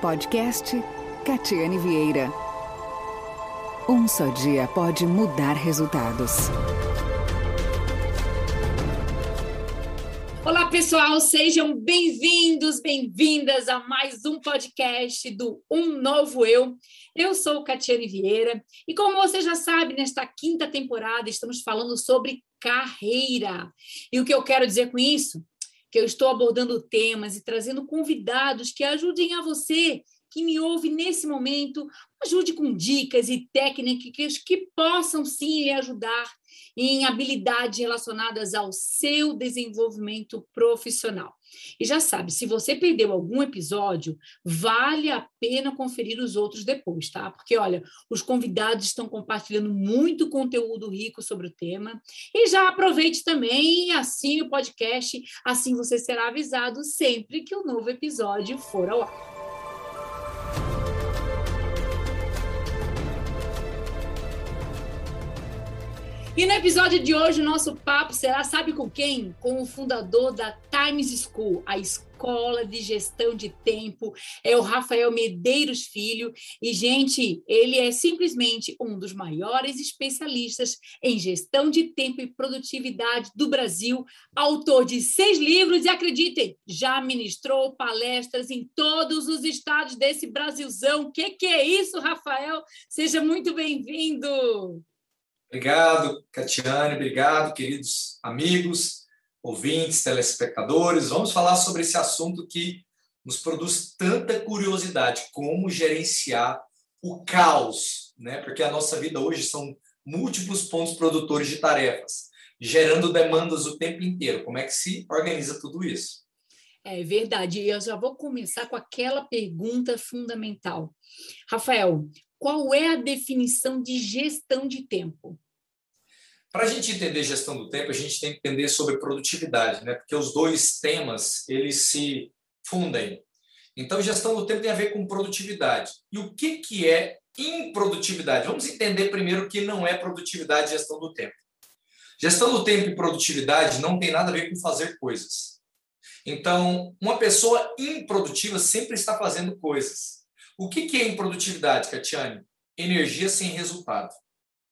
Podcast Catiane Vieira. Um só dia pode mudar resultados. Olá, pessoal, sejam bem-vindos, bem-vindas a mais um podcast do Um Novo Eu. Eu sou Catiane Vieira e, como você já sabe, nesta quinta temporada estamos falando sobre carreira. E o que eu quero dizer com isso? Que eu estou abordando temas e trazendo convidados que ajudem a você que me ouve nesse momento, ajude com dicas e técnicas que possam sim lhe ajudar em habilidades relacionadas ao seu desenvolvimento profissional. E já sabe, se você perdeu algum episódio, vale a pena conferir os outros depois, tá? Porque, olha, os convidados estão compartilhando muito conteúdo rico sobre o tema. E já aproveite também e assine o podcast, assim você será avisado sempre que o um novo episódio for ao ar. E no episódio de hoje, o nosso papo será, sabe com quem? Com o fundador da Times School, a escola de gestão de tempo, é o Rafael Medeiros Filho. E, gente, ele é simplesmente um dos maiores especialistas em gestão de tempo e produtividade do Brasil, autor de seis livros e, acreditem, já ministrou palestras em todos os estados desse Brasilzão. O que, que é isso, Rafael? Seja muito bem-vindo! Obrigado, Catiane, obrigado, queridos amigos, ouvintes, telespectadores. Vamos falar sobre esse assunto que nos produz tanta curiosidade, como gerenciar o caos, né? Porque a nossa vida hoje são múltiplos pontos produtores de tarefas, gerando demandas o tempo inteiro. Como é que se organiza tudo isso? É verdade. E eu já vou começar com aquela pergunta fundamental. Rafael, qual é a definição de gestão de tempo? Para a gente entender gestão do tempo, a gente tem que entender sobre produtividade, né? Porque os dois temas eles se fundem. Então, gestão do tempo tem a ver com produtividade. E o que, que é improdutividade? Vamos entender primeiro o que não é produtividade e gestão do tempo. Gestão do tempo e produtividade não tem nada a ver com fazer coisas. Então, uma pessoa improdutiva sempre está fazendo coisas. O que é improdutividade, Catiane? Energia sem resultado.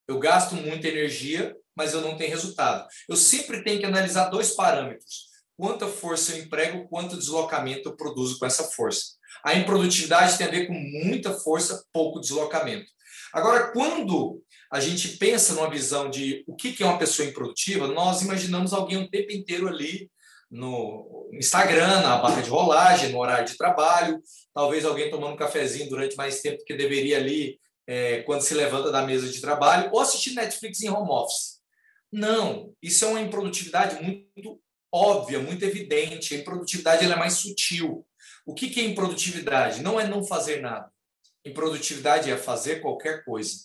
Eu gasto muita energia, mas eu não tenho resultado. Eu sempre tenho que analisar dois parâmetros: quanta força eu emprego, quanto deslocamento eu produzo com essa força. A improdutividade tem a ver com muita força, pouco deslocamento. Agora, quando a gente pensa numa visão de o que é uma pessoa improdutiva, nós imaginamos alguém o tempo inteiro ali no Instagram, na barra de rolagem, no horário de trabalho, talvez alguém tomando um cafezinho durante mais tempo que deveria ali é, quando se levanta da mesa de trabalho, ou assistir Netflix em home office. Não, isso é uma improdutividade muito óbvia, muito evidente. A improdutividade ela é mais sutil. O que, que é improdutividade? Não é não fazer nada. Improdutividade é fazer qualquer coisa.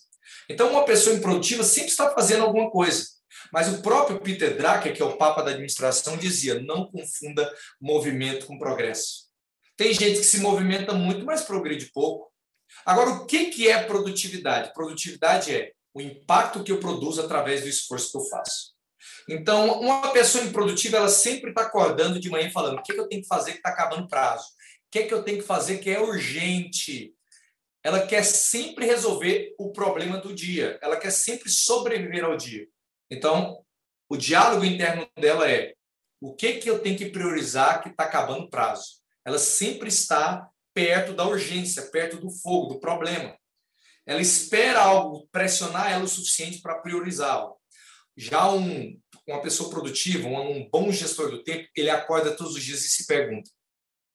Então, uma pessoa improdutiva sempre está fazendo alguma coisa. Mas o próprio Peter Drucker, que é o papa da administração, dizia: não confunda movimento com progresso. Tem gente que se movimenta muito, mas progride pouco. Agora, o que é produtividade? Produtividade é o impacto que eu produzo através do esforço que eu faço. Então, uma pessoa improdutiva, ela sempre está acordando de manhã falando: o que eu tenho que fazer que está acabando prazo? O que, é que eu tenho que fazer que é urgente? Ela quer sempre resolver o problema do dia. Ela quer sempre sobreviver ao dia. Então, o diálogo interno dela é: o que, que eu tenho que priorizar que está acabando o prazo? Ela sempre está perto da urgência, perto do fogo, do problema. Ela espera algo pressionar ela o suficiente para priorizar algo. Já um, uma pessoa produtiva, um, um bom gestor do tempo, ele acorda todos os dias e se pergunta: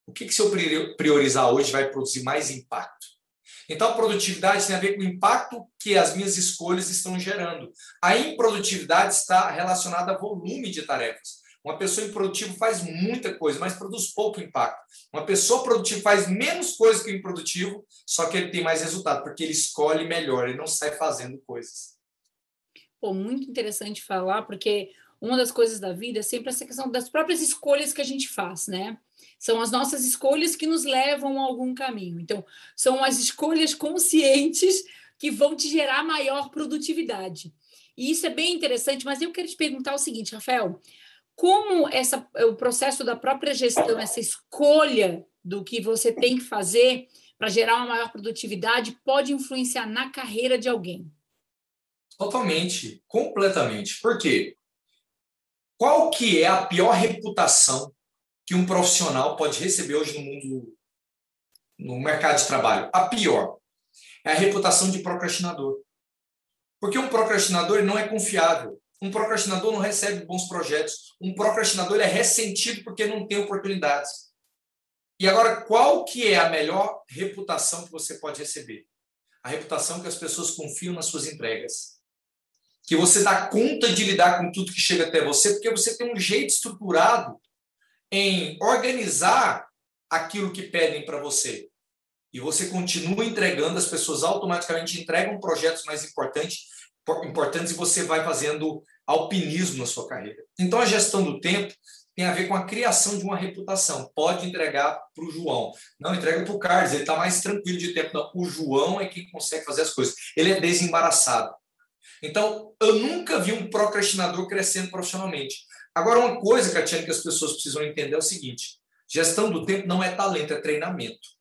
o que, que se eu priorizar hoje vai produzir mais impacto? Então, a produtividade tem a ver com o impacto que as minhas escolhas estão gerando. A improdutividade está relacionada a volume de tarefas. Uma pessoa improdutiva faz muita coisa, mas produz pouco impacto. Uma pessoa produtiva faz menos coisa que o improdutivo, só que ele tem mais resultado, porque ele escolhe melhor, ele não sai fazendo coisas. Pô, muito interessante falar, porque uma das coisas da vida é sempre essa questão das próprias escolhas que a gente faz, né? São as nossas escolhas que nos levam a algum caminho. Então, são as escolhas conscientes que vão te gerar maior produtividade. E isso é bem interessante, mas eu quero te perguntar o seguinte, Rafael, como essa, o processo da própria gestão, essa escolha do que você tem que fazer, para gerar uma maior produtividade pode influenciar na carreira de alguém? Totalmente, completamente. Por quê? Qual que é a pior reputação que um profissional pode receber hoje no mundo, no mercado de trabalho? A pior é a reputação de procrastinador. Porque um procrastinador não é confiável. Um procrastinador não recebe bons projetos. Um procrastinador é ressentido porque não tem oportunidades. E agora, qual que é a melhor reputação que você pode receber? A reputação que as pessoas confiam nas suas entregas que você dá conta de lidar com tudo que chega até você, porque você tem um jeito estruturado em organizar aquilo que pedem para você. E você continua entregando, as pessoas automaticamente entregam projetos mais importantes, importantes e você vai fazendo alpinismo na sua carreira. Então, a gestão do tempo tem a ver com a criação de uma reputação. Pode entregar para o João. Não, entrega para o Carlos, ele está mais tranquilo de tempo. Não, o João é quem consegue fazer as coisas. Ele é desembaraçado. Então, eu nunca vi um procrastinador crescendo profissionalmente. Agora, uma coisa, Catiane, que as pessoas precisam entender é o seguinte: gestão do tempo não é talento, é treinamento.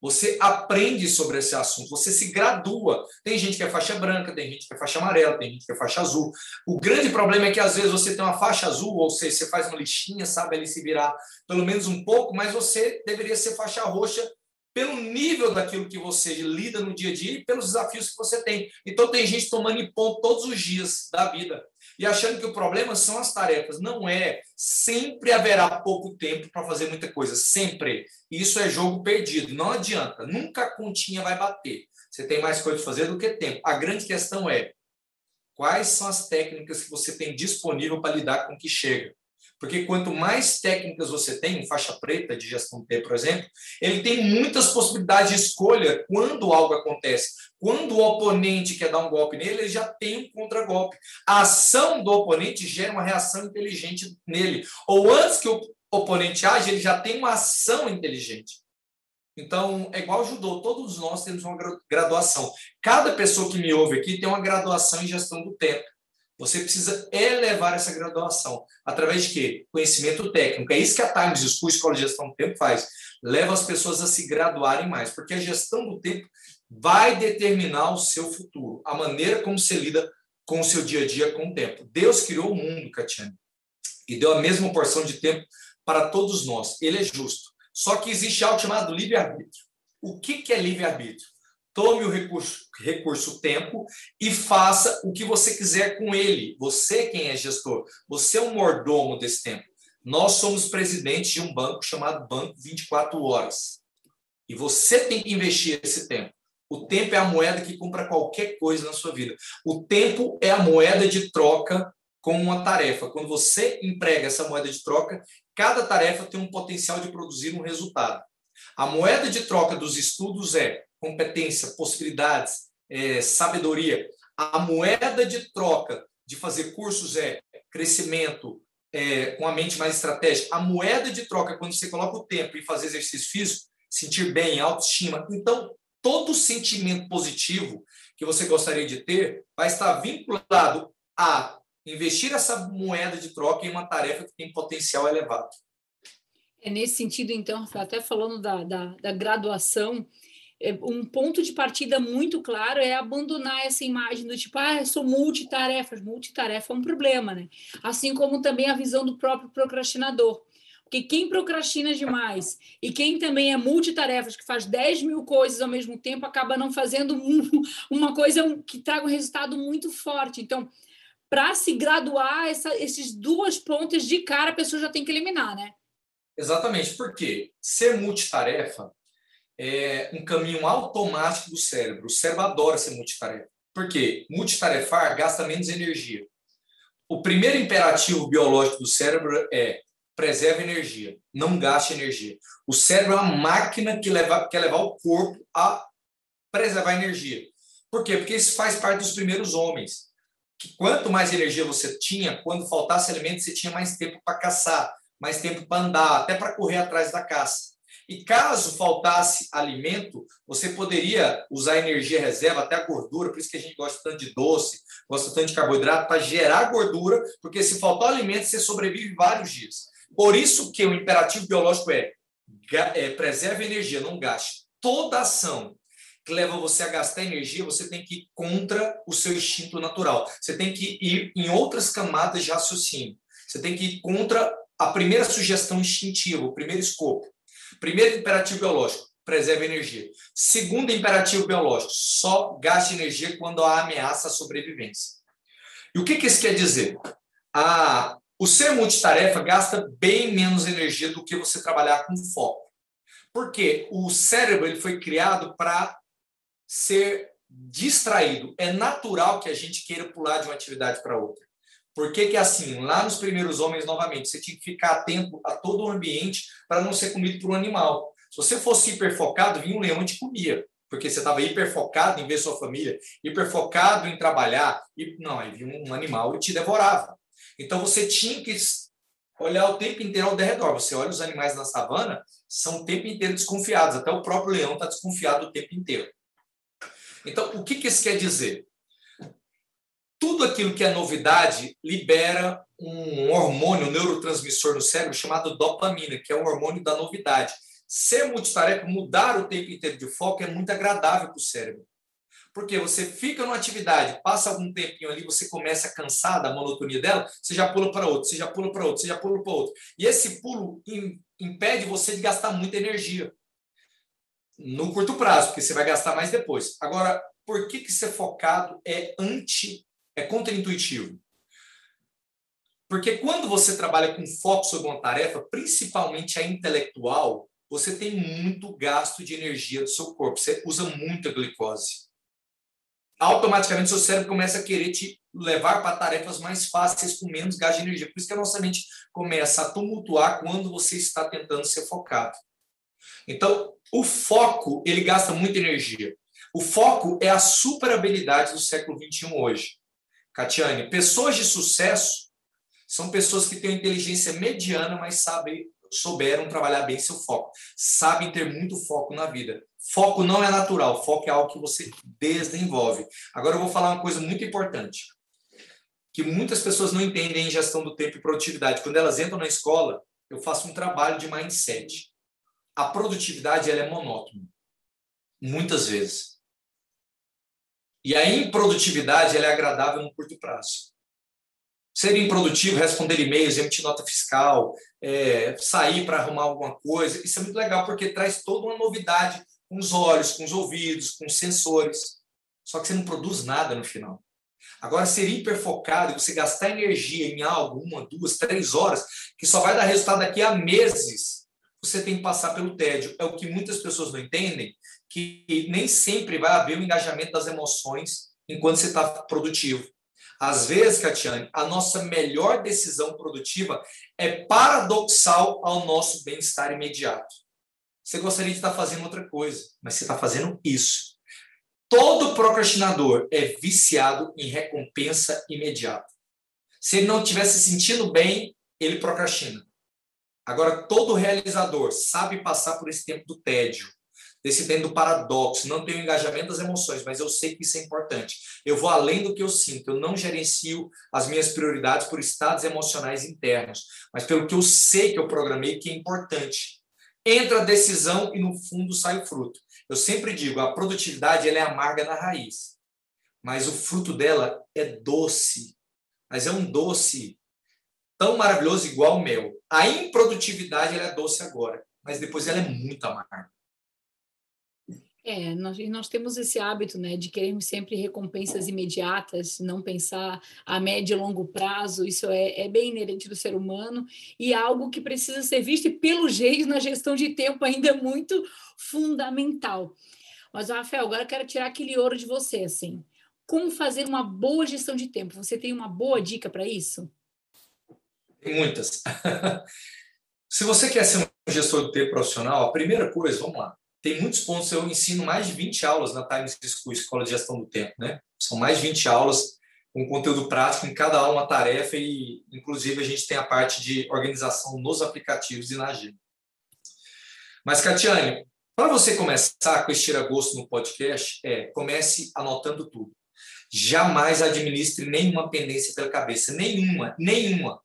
Você aprende sobre esse assunto, você se gradua. Tem gente que é faixa branca, tem gente que é faixa amarela, tem gente que é faixa azul. O grande problema é que às vezes você tem uma faixa azul, ou seja, você faz uma listinha, sabe ali se virar pelo menos um pouco, mas você deveria ser faixa roxa pelo nível daquilo que você lida no dia a dia e pelos desafios que você tem. Então, tem gente tomando em ponto todos os dias da vida e achando que o problema são as tarefas. Não é. Sempre haverá pouco tempo para fazer muita coisa. Sempre. Isso é jogo perdido. Não adianta. Nunca a continha vai bater. Você tem mais coisa para fazer do que tempo. A grande questão é quais são as técnicas que você tem disponível para lidar com o que chega. Porque quanto mais técnicas você tem, faixa preta de gestão tempo, por exemplo, ele tem muitas possibilidades de escolha quando algo acontece. Quando o oponente quer dar um golpe nele, ele já tem um contragolpe. A ação do oponente gera uma reação inteligente nele. Ou antes que o oponente age, ele já tem uma ação inteligente. Então, é igual judô, todos nós temos uma graduação. Cada pessoa que me ouve aqui tem uma graduação em gestão do tempo. Você precisa elevar essa graduação. Através de quê? Conhecimento técnico. É isso que a Times School, Escola de Gestão do Tempo, faz. Leva as pessoas a se graduarem mais, porque a gestão do tempo vai determinar o seu futuro, a maneira como você lida com o seu dia a dia com o tempo. Deus criou o mundo, Catiane, e deu a mesma porção de tempo para todos nós. Ele é justo. Só que existe algo chamado livre-arbítrio. O que é livre-arbítrio? Tome o recurso, recurso tempo e faça o que você quiser com ele. Você quem é gestor, você é o mordomo desse tempo. Nós somos presidentes de um banco chamado Banco 24 Horas. E você tem que investir esse tempo. O tempo é a moeda que compra qualquer coisa na sua vida. O tempo é a moeda de troca com uma tarefa. Quando você emprega essa moeda de troca, cada tarefa tem um potencial de produzir um resultado. A moeda de troca dos estudos é competência, possibilidades, é, sabedoria. A moeda de troca de fazer cursos é crescimento, é, com a mente mais estratégica. A moeda de troca, quando você coloca o tempo e fazer exercício físico, sentir bem, autoestima. Então, todo sentimento positivo que você gostaria de ter vai estar vinculado a investir essa moeda de troca em uma tarefa que tem potencial elevado. É nesse sentido, então, até falando da, da, da graduação, um ponto de partida muito claro é abandonar essa imagem do tipo, ah, sou multitarefas. Multitarefa é um problema, né? Assim como também a visão do próprio procrastinador. Porque quem procrastina demais e quem também é multitarefas, que faz 10 mil coisas ao mesmo tempo, acaba não fazendo um, uma coisa que traga um resultado muito forte. Então, para se graduar, essa, esses duas pontas de cara, a pessoa já tem que eliminar, né? Exatamente, porque ser multitarefa é um caminho automático do cérebro. O cérebro adora ser multitarefa. Por quê? Multitarefar gasta menos energia. O primeiro imperativo biológico do cérebro é preserve energia, não gaste energia. O cérebro é uma máquina que leva, quer levar o corpo a preservar energia. Por quê? Porque isso faz parte dos primeiros homens. Que quanto mais energia você tinha, quando faltasse alimento, você tinha mais tempo para caçar, mais tempo para andar, até para correr atrás da caça. E caso faltasse alimento, você poderia usar energia reserva, até a gordura, por isso que a gente gosta tanto de doce, gosta tanto de carboidrato, para gerar gordura, porque se faltar alimento, você sobrevive vários dias. Por isso que o imperativo biológico é é, preserve energia, não gaste. Toda ação que leva você a gastar energia, você tem que ir contra o seu instinto natural. Você tem que ir em outras camadas de raciocínio. Você tem que ir contra a primeira sugestão instintiva, o primeiro escopo. Primeiro imperativo biológico, preserve energia. Segundo imperativo biológico, só gaste energia quando há ameaça à sobrevivência. E o que, que isso quer dizer? A, o ser multitarefa gasta bem menos energia do que você trabalhar com foco. Porque o cérebro ele foi criado para ser distraído. É natural que a gente queira pular de uma atividade para outra. Por que, que assim? Lá nos primeiros homens, novamente, você tinha que ficar atento a todo o ambiente para não ser comido por um animal. Se você fosse hiperfocado, vinha um leão e te comia, porque você estava hiperfocado em ver sua família, hiperfocado em trabalhar, e não, aí vinha um animal e te devorava. Então você tinha que olhar o tempo inteiro ao redor. Você olha os animais na savana, são o tempo inteiro desconfiados, até o próprio leão está desconfiado o tempo inteiro. Então, o que, que isso quer dizer? Tudo aquilo que é novidade libera um hormônio, um neurotransmissor no cérebro chamado dopamina, que é o hormônio da novidade. Ser multitarefa, mudar o tempo inteiro de foco é muito agradável para o cérebro. Porque você fica numa atividade, passa algum tempinho ali, você começa a da monotonia dela, você já pula para outro, você já pula para outro, você já pula para outro. E esse pulo impede você de gastar muita energia no curto prazo, porque você vai gastar mais depois. Agora, por que, que ser focado é anti, é contraintuitivo? Porque quando você trabalha com foco sobre uma tarefa, principalmente a intelectual, você tem muito gasto de energia do seu corpo, você usa muita glicose. Automaticamente seu cérebro começa a querer te levar para tarefas mais fáceis com menos gasto de energia. Por isso que a nossa mente começa a tumultuar quando você está tentando ser focado. Então, o foco, ele gasta muita energia. O foco é a super habilidade do século XXI hoje. Catiane, pessoas de sucesso são pessoas que têm inteligência mediana, mas sabem, souberam trabalhar bem seu foco. Sabem ter muito foco na vida. Foco não é natural, foco é algo que você desenvolve. Agora eu vou falar uma coisa muito importante, que muitas pessoas não entendem em gestão do tempo e produtividade. Quando elas entram na escola, eu faço um trabalho de mindset a produtividade ela é monótona, muitas vezes. E a improdutividade é agradável no curto prazo. Ser improdutivo, responder e-mails, emitir nota fiscal, é, sair para arrumar alguma coisa, isso é muito legal porque traz toda uma novidade com os olhos, com os ouvidos, com os sensores. Só que você não produz nada no final. Agora, ser hiperfocado você gastar energia em algo, uma, duas, três horas, que só vai dar resultado daqui a meses, você tem que passar pelo tédio. É o que muitas pessoas não entendem, que nem sempre vai haver o engajamento das emoções enquanto você está produtivo. Às vezes, Catiane, a nossa melhor decisão produtiva é paradoxal ao nosso bem-estar imediato. Você gostaria de estar fazendo outra coisa, mas você está fazendo isso. Todo procrastinador é viciado em recompensa imediata. Se ele não estiver se sentindo bem, ele procrastina. Agora, todo realizador sabe passar por esse tempo do tédio, desse tempo do paradoxo, não tenho engajamento das emoções, mas eu sei que isso é importante. Eu vou além do que eu sinto, eu não gerencio as minhas prioridades por estados emocionais internos, mas pelo que eu sei que eu programei que é importante. Entra a decisão e no fundo sai o fruto. Eu sempre digo, a produtividade ela é amarga na raiz, mas o fruto dela é doce. Mas é um doce tão maravilhoso igual o mel. A improdutividade ela é doce agora, mas depois ela é muito amarga. É, nós, nós temos esse hábito, né, de queremos sempre recompensas imediatas, não pensar a médio e longo prazo, isso é, é bem inerente do ser humano e é algo que precisa ser visto e, pelo jeito, na gestão de tempo ainda é muito fundamental. Mas, Rafael, agora eu quero tirar aquele ouro de você, assim. Como fazer uma boa gestão de tempo? Você tem uma boa dica para isso? Tem muitas. Se você quer ser um gestor do tempo profissional, a primeira coisa, vamos lá, tem muitos pontos. Eu ensino mais de 20 aulas na Times School, Escola de Gestão do Tempo, né? São mais de 20 aulas com conteúdo prático em cada aula uma tarefa e, inclusive, a gente tem a parte de organização nos aplicativos e na agenda. Mas, Catiane, para você começar com esse tira-gosto no podcast, é, comece anotando tudo. Jamais administre nenhuma pendência pela cabeça, nenhuma, nenhuma.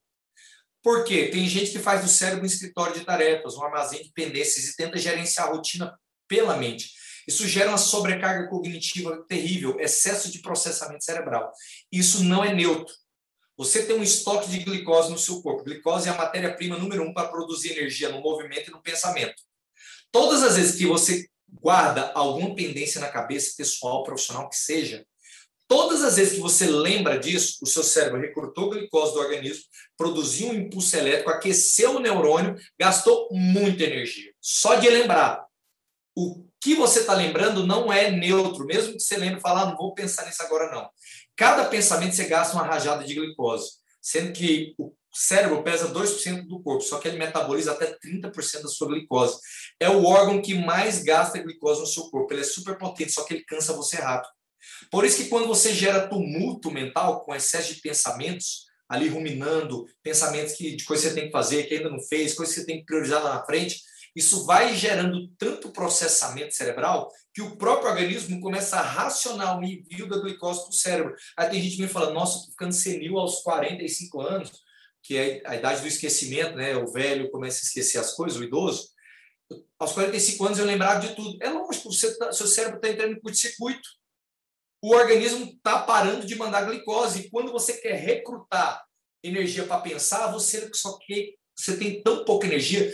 Por quê? Tem gente que faz do cérebro um escritório de tarefas, um armazém de pendências e tenta gerenciar a rotina pela mente. Isso gera uma sobrecarga cognitiva terrível, excesso de processamento cerebral. Isso não é neutro. Você tem um estoque de glicose no seu corpo. Glicose é a matéria-prima número um para produzir energia no movimento e no pensamento. Todas as vezes que você guarda alguma pendência na cabeça, pessoal, profissional, que seja, todas as vezes que você lembra disso, o seu cérebro recrutou glicose do organismo, produziu um impulso elétrico, aqueceu o neurônio, gastou muita energia. Só de lembrar. O que você está lembrando não é neutro, mesmo que você lembre e falar, ah, não vou pensar nisso agora, não. Cada pensamento você gasta uma rajada de glicose, sendo que o cérebro pesa 2% do corpo, só que ele metaboliza até 30% da sua glicose. É o órgão que mais gasta glicose no seu corpo. Ele é super potente, só que ele cansa você rápido. Por isso que quando você gera tumulto mental, com excesso de pensamentos, ali ruminando, pensamentos que, de coisas que você tem que fazer, que ainda não fez, coisas que você tem que priorizar lá na frente, isso vai gerando tanto processamento cerebral que o próprio organismo começa a racionar o envio da glicose para o cérebro. Aí tem gente que me fala, nossa, estou ficando senil aos 45 anos, que é a idade do esquecimento, né? O velho começa a esquecer as coisas, o idoso. Aos 45 anos eu lembrava de tudo. É lógico, você tá, seu cérebro está entrando em curto-circuito. O organismo está parando de mandar glicose. E quando você quer recrutar energia para pensar, você só quer, você tem tão pouca energia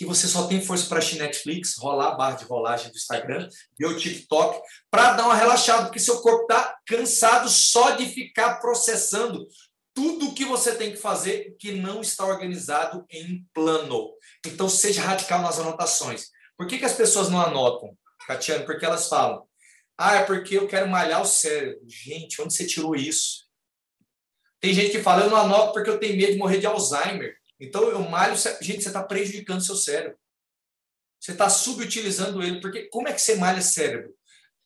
que você só tem força para assistir Netflix, rolar a barra de rolagem do Instagram, ver o TikTok, para dar uma relaxada, porque seu corpo está cansado só de ficar processando tudo o que você tem que fazer que não está organizado em plano. Então, seja radical nas anotações. Por que, que as pessoas não anotam, Catiane? Porque elas falam, ah, é porque eu quero malhar o cérebro. Gente, onde você tirou isso? Tem gente que fala, eu não anoto porque eu tenho medo de morrer de Alzheimer. Então, eu malho, gente, você está prejudicando seu cérebro. Você está subutilizando ele, porque como é que você malha cérebro?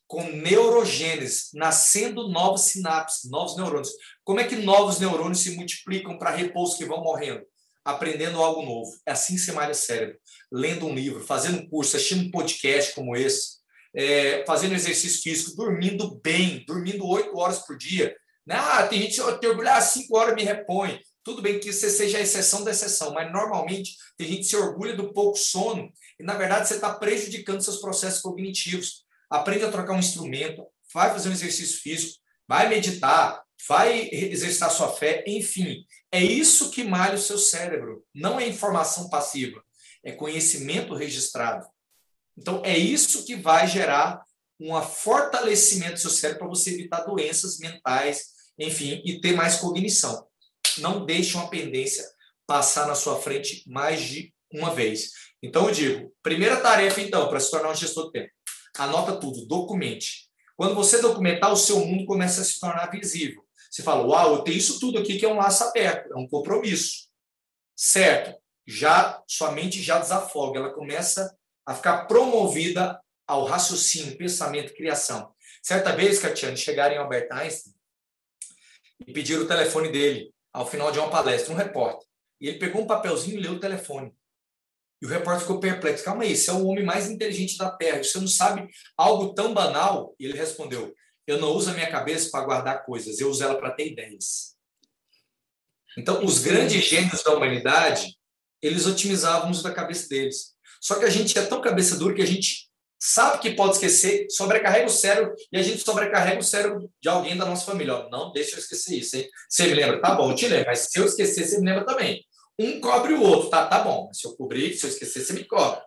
Com neurogênese, nascendo novas sinapses, novos neurônios. Como é que novos neurônios se multiplicam para repouso que vão morrendo? Aprendendo algo novo. É assim que você malha cérebro. Lendo um livro, fazendo um curso, assistindo um podcast como esse, é, fazendo exercício físico, dormindo bem, dormindo oito horas por dia. Ah, tem gente que orgulhar, cinco horas me repõe. Tudo bem que você seja a exceção da exceção, mas normalmente tem gente que se orgulha do pouco sono e, na verdade, você está prejudicando seus processos cognitivos. Aprende a trocar um instrumento, vai fazer um exercício físico, vai meditar, vai exercitar sua fé, enfim. É isso que malha o seu cérebro, não é informação passiva, é conhecimento registrado. Então, é isso que vai gerar um fortalecimento do seu cérebro para você evitar doenças mentais, enfim, e ter mais cognição não deixe uma pendência passar na sua frente mais de uma vez. Então, eu digo, primeira tarefa, então, para se tornar um gestor do tempo, anota tudo, documente. Quando você documentar, o seu mundo começa a se tornar visível. Você fala, uau, eu tenho isso tudo aqui que é um laço aberto, é um compromisso. Certo, já sua mente já desafoga, ela começa a ficar promovida ao raciocínio, pensamento, criação. Certa vez, Catiane, chegaram em Albert Einstein e pediram o telefone dele ao final de uma palestra, um repórter. E ele pegou um papelzinho e leu o telefone. E o repórter ficou perplexo. Calma aí, você é o homem mais inteligente da Terra. Você não sabe algo tão banal? E ele respondeu: Eu não uso a minha cabeça para guardar coisas, eu uso ela para ter ideias. Então, os grandes gênios da humanidade, eles otimizavam o uso da cabeça deles. Só que a gente é tão cabeça dura que a gente sabe que pode esquecer, sobrecarrega o cérebro e a gente sobrecarrega o cérebro de alguém da nossa família. Ó, não deixa eu esquecer isso, hein? Você me lembra? Tá bom, eu te lembro. Mas se eu esquecer, você me lembra também. Um cobre o outro, tá? Tá bom. Se eu cobrir, se eu esquecer, você me cobre.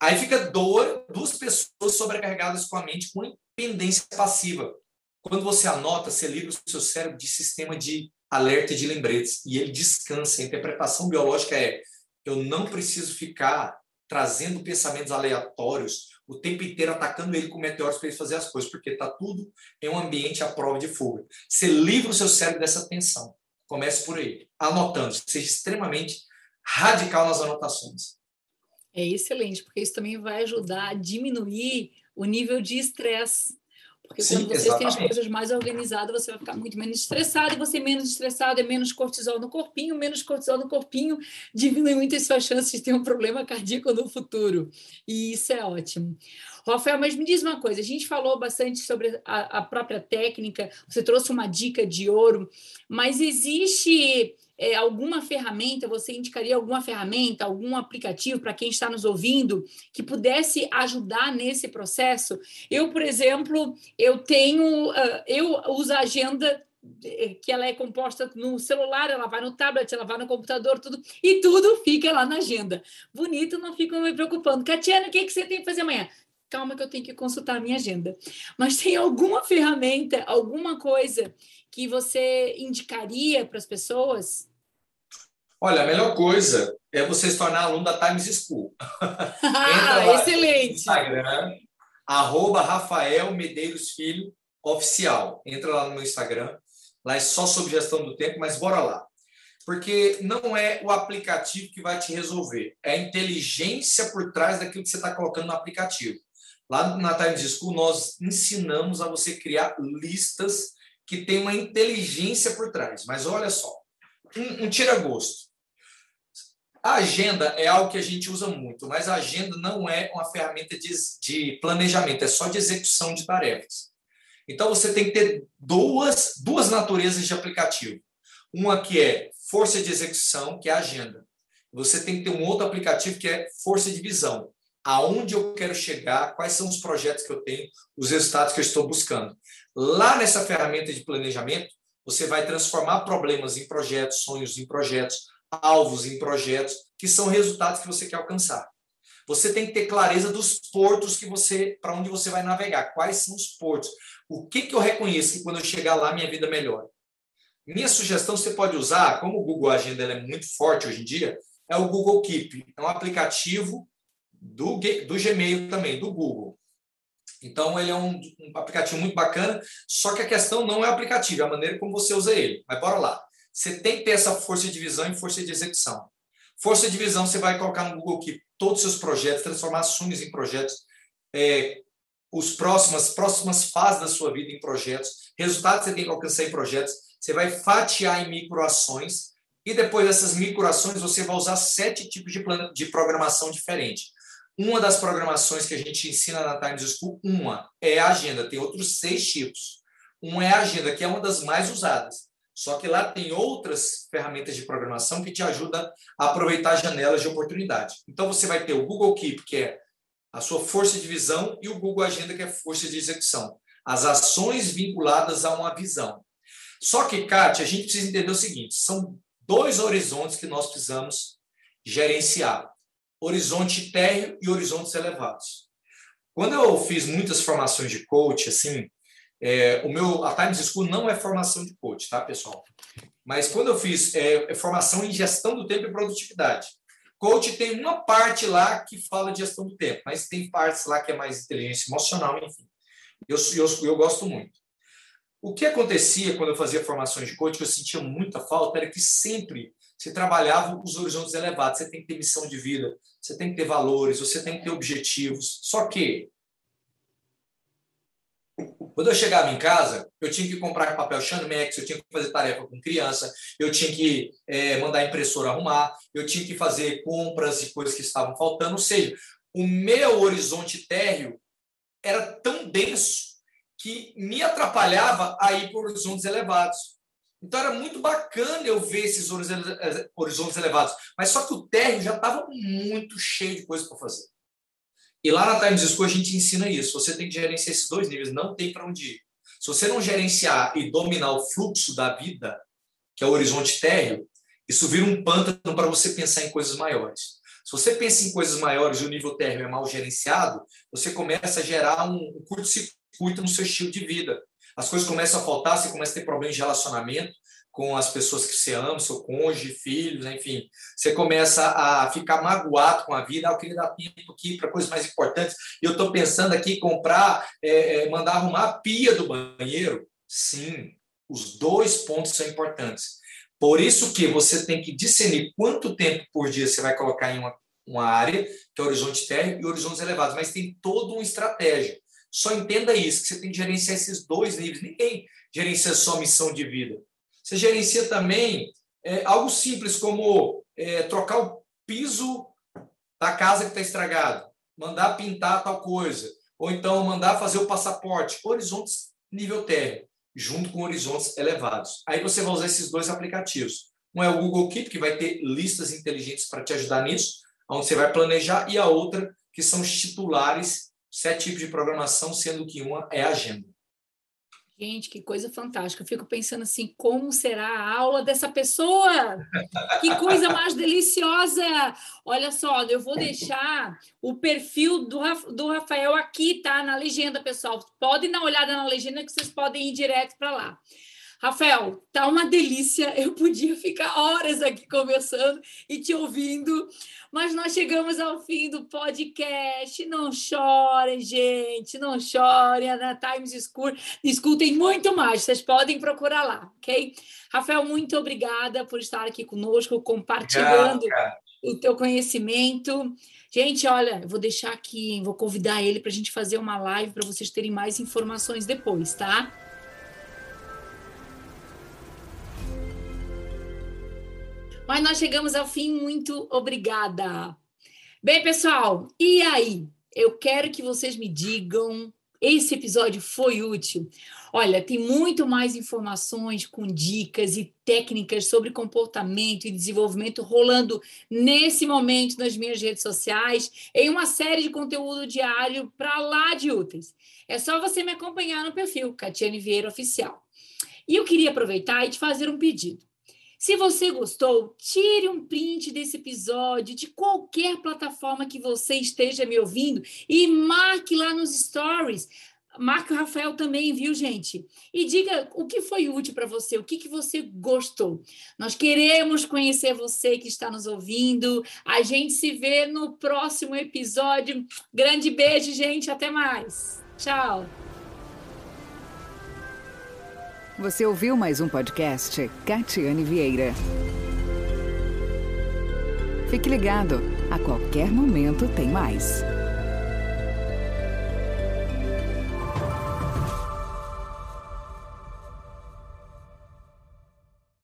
Aí fica dor, duas pessoas sobrecarregadas com a mente com independência passiva. Quando você anota, você livra o seu cérebro de sistema de alerta de lembretes e ele descansa. A interpretação biológica é: eu não preciso ficar trazendo pensamentos aleatórios o tempo inteiro atacando ele com meteoros para ele fazer as coisas, porque está tudo em um ambiente à prova de fuga. Você livra o seu cérebro dessa tensão. Comece por aí, anotando, seja extremamente radical nas anotações. É excelente, porque isso também vai ajudar a diminuir o nível de estresse porque Sim, quando você tem as coisas mais organizadas, você vai ficar muito menos estressado, e você menos estressado é menos cortisol no corpinho, menos cortisol no corpinho diminui muito as suas chances de ter um problema cardíaco no futuro. E isso é ótimo. Rafael, mas me diz uma coisa: a gente falou bastante sobre a, a própria técnica, você trouxe uma dica de ouro, mas existe é, alguma ferramenta, você indicaria alguma ferramenta, algum aplicativo para quem está nos ouvindo que pudesse ajudar nesse processo? Eu, por exemplo, eu tenho, uh, eu uso a agenda que ela é composta no celular, ela vai no tablet, ela vai no computador, tudo, e tudo fica lá na agenda. Bonito, não fico me preocupando. Catiana, o que, que você tem que fazer amanhã? Calma que eu tenho que consultar a minha agenda. Mas tem alguma ferramenta, alguma coisa que você indicaria para as pessoas? Olha, a melhor coisa é você se tornar aluno da Times School. ah, excelente! Instagram, arroba Rafael Medeiros Filho Oficial. Entra lá no meu Instagram, Lá é só sobre gestão do tempo, mas bora lá. Porque não é o aplicativo que vai te resolver, é a inteligência por trás daquilo que você está colocando no aplicativo. Lá na Times School, nós ensinamos a você criar listas que tem uma inteligência por trás. Mas olha só, um, um tira-gosto. A agenda é algo que a gente usa muito, mas a agenda não é uma ferramenta de, de planejamento, é só de execução de tarefas. Então, você tem que ter duas, duas naturezas de aplicativo. Uma que é força de execução, que é a agenda. Você tem que ter um outro aplicativo que é força de visão. Aonde eu quero chegar, quais são os projetos que eu tenho, os resultados que eu estou buscando. Lá nessa ferramenta de planejamento, você vai transformar problemas em projetos, sonhos em projetos, alvos em projetos, que são resultados que você quer alcançar. Você tem que ter clareza dos portos que você, para onde você vai navegar. Quais são os portos? O que, que eu reconheço que quando eu chegar lá, minha vida melhora? Minha sugestão, você pode usar, como o Google Agenda é muito forte hoje em dia, é o Google Keep. É um aplicativo do, do Gmail também, do Google. Então, ele é um, um, aplicativo muito bacana, só que a questão não é o aplicativo, é a maneira como você usa ele. Mas bora lá. Você tem que ter essa força de visão e força de execução. Força de visão, você vai colocar no Google Keep todos os seus projetos, transformar sonhos em projetos, é, os próximas próximas fases da sua vida em projetos, resultados que você tem que alcançar em projetos, você vai fatiar em microações e depois dessas microações você vai usar sete tipos de, plan... de programação diferente. Uma das programações que a gente ensina na Times School, uma é a agenda, tem outros seis tipos. Uma é a agenda, que é uma das mais usadas. Só que lá tem outras ferramentas de programação que te ajudam a aproveitar janelas de oportunidade. Então você vai ter o Google Keep, que é a sua força de visão, e o Google Agenda, que é força de execução. As ações vinculadas a uma visão. Só que, Kátia, a gente precisa entender o seguinte: são dois horizontes que nós precisamos gerenciar: horizonte térreo e horizontes elevados. Quando eu fiz muitas formações de coach, assim, é, o meu a Times School não é formação de coach, tá, pessoal? Mas quando eu fiz é, é formação em gestão do tempo e produtividade, Coach tem uma parte lá que fala de gestão do tempo, mas tem partes lá que é mais inteligência emocional, enfim. Eu, eu, eu gosto muito. O que acontecia quando eu fazia formações de coach, que eu sentia muita falta, era que sempre se trabalhava os horizontes elevados. Você tem que ter missão de vida, você tem que ter valores, você tem que ter objetivos. Só que quando eu chegava em casa, eu tinha que comprar papel Xanmex, eu tinha que fazer tarefa com criança, eu tinha que é, mandar a impressora arrumar, eu tinha que fazer compras e coisas que estavam faltando. Ou seja, o meu horizonte térreo era tão denso que me atrapalhava a ir para horizontes elevados. Então era muito bacana eu ver esses horizontes elevados, mas só que o térreo já estava muito cheio de coisas para fazer. E lá na Times School a gente ensina isso. Você tem que gerenciar esses dois níveis, não tem para onde ir. Se você não gerenciar e dominar o fluxo da vida, que é o horizonte térreo, isso vira um pântano para você pensar em coisas maiores. Se você pensa em coisas maiores e o nível térreo é mal gerenciado, você começa a gerar um curto-circuito no seu estilo de vida. As coisas começam a faltar, você começa a ter problemas de relacionamento, com as pessoas que você ama, seu cônjuge, filhos, enfim. Você começa a ficar magoado com a vida. Ah, eu queria dar tempo aqui para coisas mais importantes. E eu estou pensando aqui comprar, é, é, mandar arrumar a pia do banheiro. Sim, os dois pontos são importantes. Por isso que você tem que discernir quanto tempo por dia você vai colocar em uma, uma área, que é horizonte térreo e horizontes elevados, mas tem toda uma estratégia. Só entenda isso, que você tem que gerenciar esses dois níveis. Ninguém gerencia só missão de vida. Você gerencia também é, algo simples como é, trocar o piso da casa que está estragado, mandar pintar tal coisa, ou então mandar fazer o passaporte, horizontes nível térreo, junto com horizontes elevados. Aí você vai usar esses dois aplicativos, Um é o Google Keep, que vai ter listas inteligentes para te ajudar nisso, onde você vai planejar, e a outra, que são os titulares, sete tipos de programação, sendo que uma é agenda. Gente, que coisa fantástica. Eu fico pensando assim, como será a aula dessa pessoa? Que coisa mais deliciosa! Olha só, eu vou deixar o perfil do, do Rafael aqui, tá? Na legenda, pessoal. Podem dar uma olhada na legenda que vocês podem ir direto para lá. Rafael, tá uma delícia. Eu podia ficar horas aqui conversando e te ouvindo, mas nós chegamos ao fim do podcast. Não chorem, gente, não chorem. Na Times School, School tem muito mais. Vocês podem procurar lá, ok? Rafael, muito obrigada por estar aqui conosco, compartilhando Obrigado, o teu conhecimento. Gente, olha, eu vou deixar aqui, vou convidar ele para a gente fazer uma live para vocês terem mais informações depois, tá? Mas nós chegamos ao fim, muito obrigada. Bem, pessoal, e aí? Eu quero que vocês me digam. Esse episódio foi útil. Olha, tem muito mais informações com dicas e técnicas sobre comportamento e desenvolvimento rolando nesse momento nas minhas redes sociais, em uma série de conteúdo diário para lá de úteis. É só você me acompanhar no perfil Catiane Vieira Oficial. E eu queria aproveitar e te fazer um pedido. Se você gostou, tire um print desse episódio de qualquer plataforma que você esteja me ouvindo e marque lá nos stories. Marque o Rafael também, viu, gente? E diga o que foi útil para você, o que, que você gostou. Nós queremos conhecer você que está nos ouvindo. A gente se vê no próximo episódio. Grande beijo, gente. Até mais. Tchau. Você ouviu mais um podcast Catiane Vieira. Fique ligado, a qualquer momento tem mais.